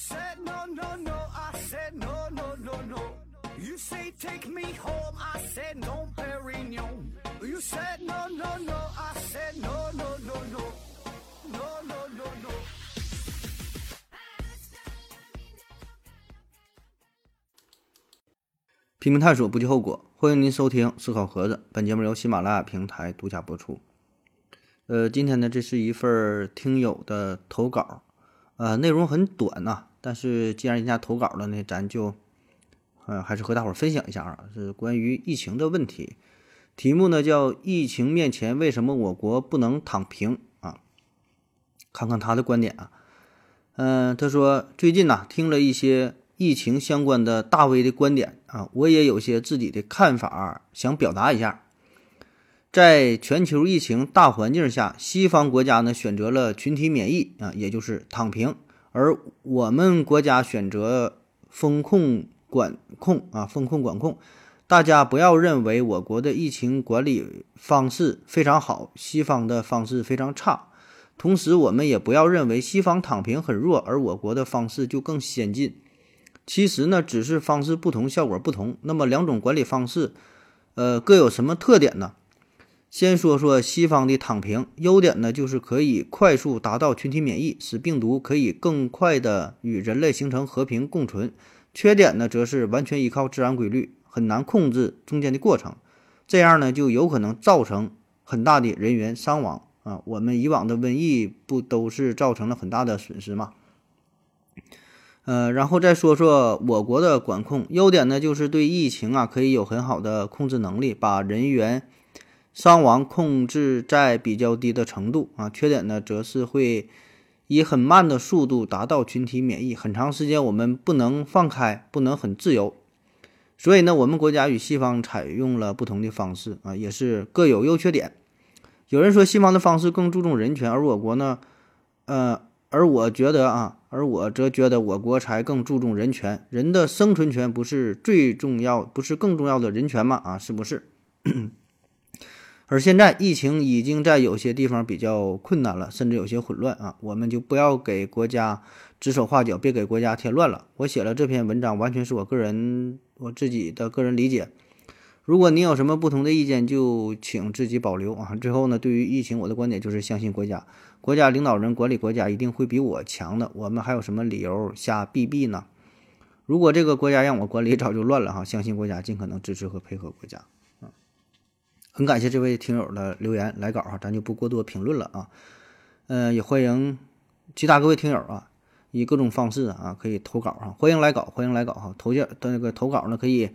said no no no, I said no no no no. You say take me home, I said no, Perignon. You said no no no, I said no no no no, no no no no. 批评探索，不计后果。欢迎您收听《思考盒子》，本节目由喜马拉雅平台独家播出。呃，今天呢，这是一份听友的投稿，呃，内容很短呐、但是既然人家投稿了呢，咱就呃还是和大伙儿分享一下啊，是关于疫情的问题。题目呢叫“疫情面前，为什么我国不能躺平”啊？看看他的观点啊。嗯、他说最近呢、听了一些疫情相关的大 V 的观点啊，我也有些自己的看法想表达一下。在全球疫情大环境下，西方国家呢选择了群体免疫啊，也就是躺平，而我们国家选择风控管控啊，风控管控。大家不要认为我国的疫情管理方式非常好，西方的方式非常差。同时，我们也不要认为西方躺平很弱，而我国的方式就更先进。其实呢，只是方式不同，效果不同。那么两种管理方式，呃，各有什么特点呢？先说说西方的躺平，优点呢就是可以快速达到群体免疫，使病毒可以更快的与人类形成和平共存。缺点呢，则是完全依靠自然规律，很难控制中间的过程，这样呢就有可能造成很大的人员伤亡啊。我们以往的瘟疫不都是造成了很大的损失吗？呃，然后再说说我国的管控，优点呢就是对疫情啊可以有很好的控制能力，把人员伤亡控制在比较低的程度啊。缺点呢则是会以很慢的速度达到群体免疫，很长时间我们不能放开，不能很自由。所以呢，我们国家与西方采用了不同的方式啊，也是各有优缺点。有人说西方的方式更注重人权，而我国呢，呃，而我觉得啊，而我则觉得我国才更注重人权。人的生存权不是最重要，不是更重要的人权吗？啊，是不是？而现在疫情已经在有些地方比较困难了，甚至有些混乱啊，我们就不要给国家指手画脚，别给国家添乱了。我写了这篇文章，完全是我个人我自己的个人理解。如果你有什么不同的意见，就请自己保留啊。最后呢，对于疫情，我的观点就是相信国家，国家领导人管理国家一定会比我强的。我们还有什么理由瞎逼逼呢？如果这个国家让我管理，早就乱了哈。相信国家，尽可能支持和配合国家。很感谢这位听友的留言来稿哈，咱就不过多评论了啊。嗯、也欢迎其他各位听友啊，以各种方式啊可以投稿哈，欢迎来稿，欢迎来稿哈。投件的那个投稿呢，可以。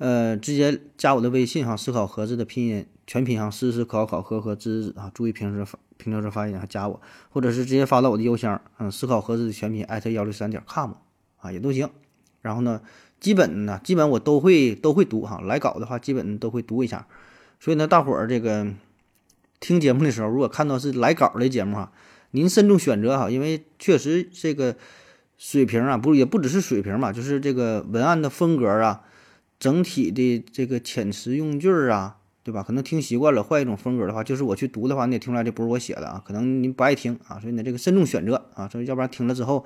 呃，直接加我的微信哈，思考盒子的拼音全拼哈，思思考考和和知知啊，注意平时发平常时发音啊，加我，或者是直接发到我的邮箱，嗯，思考盒子的全拼艾特幺六三点 com 啊，也都行。然后呢，基本呢，基本我都会都会读哈，来稿的话基本都会读一下。所以呢，大伙儿这个听节目的时候，如果看到是来稿的节目哈，您慎重选择哈，因为确实这个水平啊，不也不只是水平嘛，就是这个文案的风格啊。整体的这个遣词用句儿啊，对吧？可能听习惯了，换一种风格的话，就是我去读的话，你也听出来这不是我写的啊。可能您不爱听啊，所以呢，这个慎重选择啊，所以要不然听了之后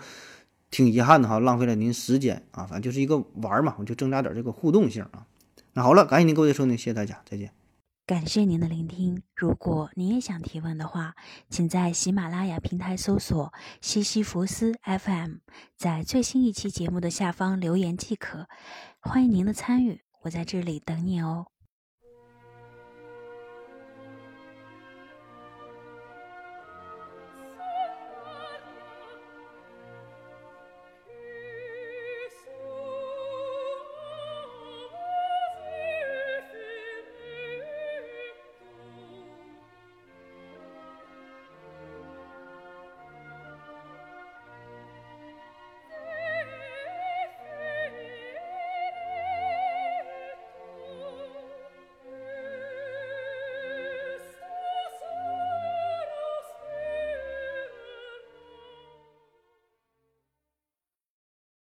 挺遗憾的哈，浪费了您时间啊。反正就是一个玩嘛，我就增加点这个互动性啊。那好了，感谢您各位的收听，谢谢大家，再见。感谢您的聆听。如果您也想提问的话，请在喜马拉雅平台搜索“西西弗斯 FM”，在最新一期节目的下方留言即可。欢迎您的参与，我在这里等你哦。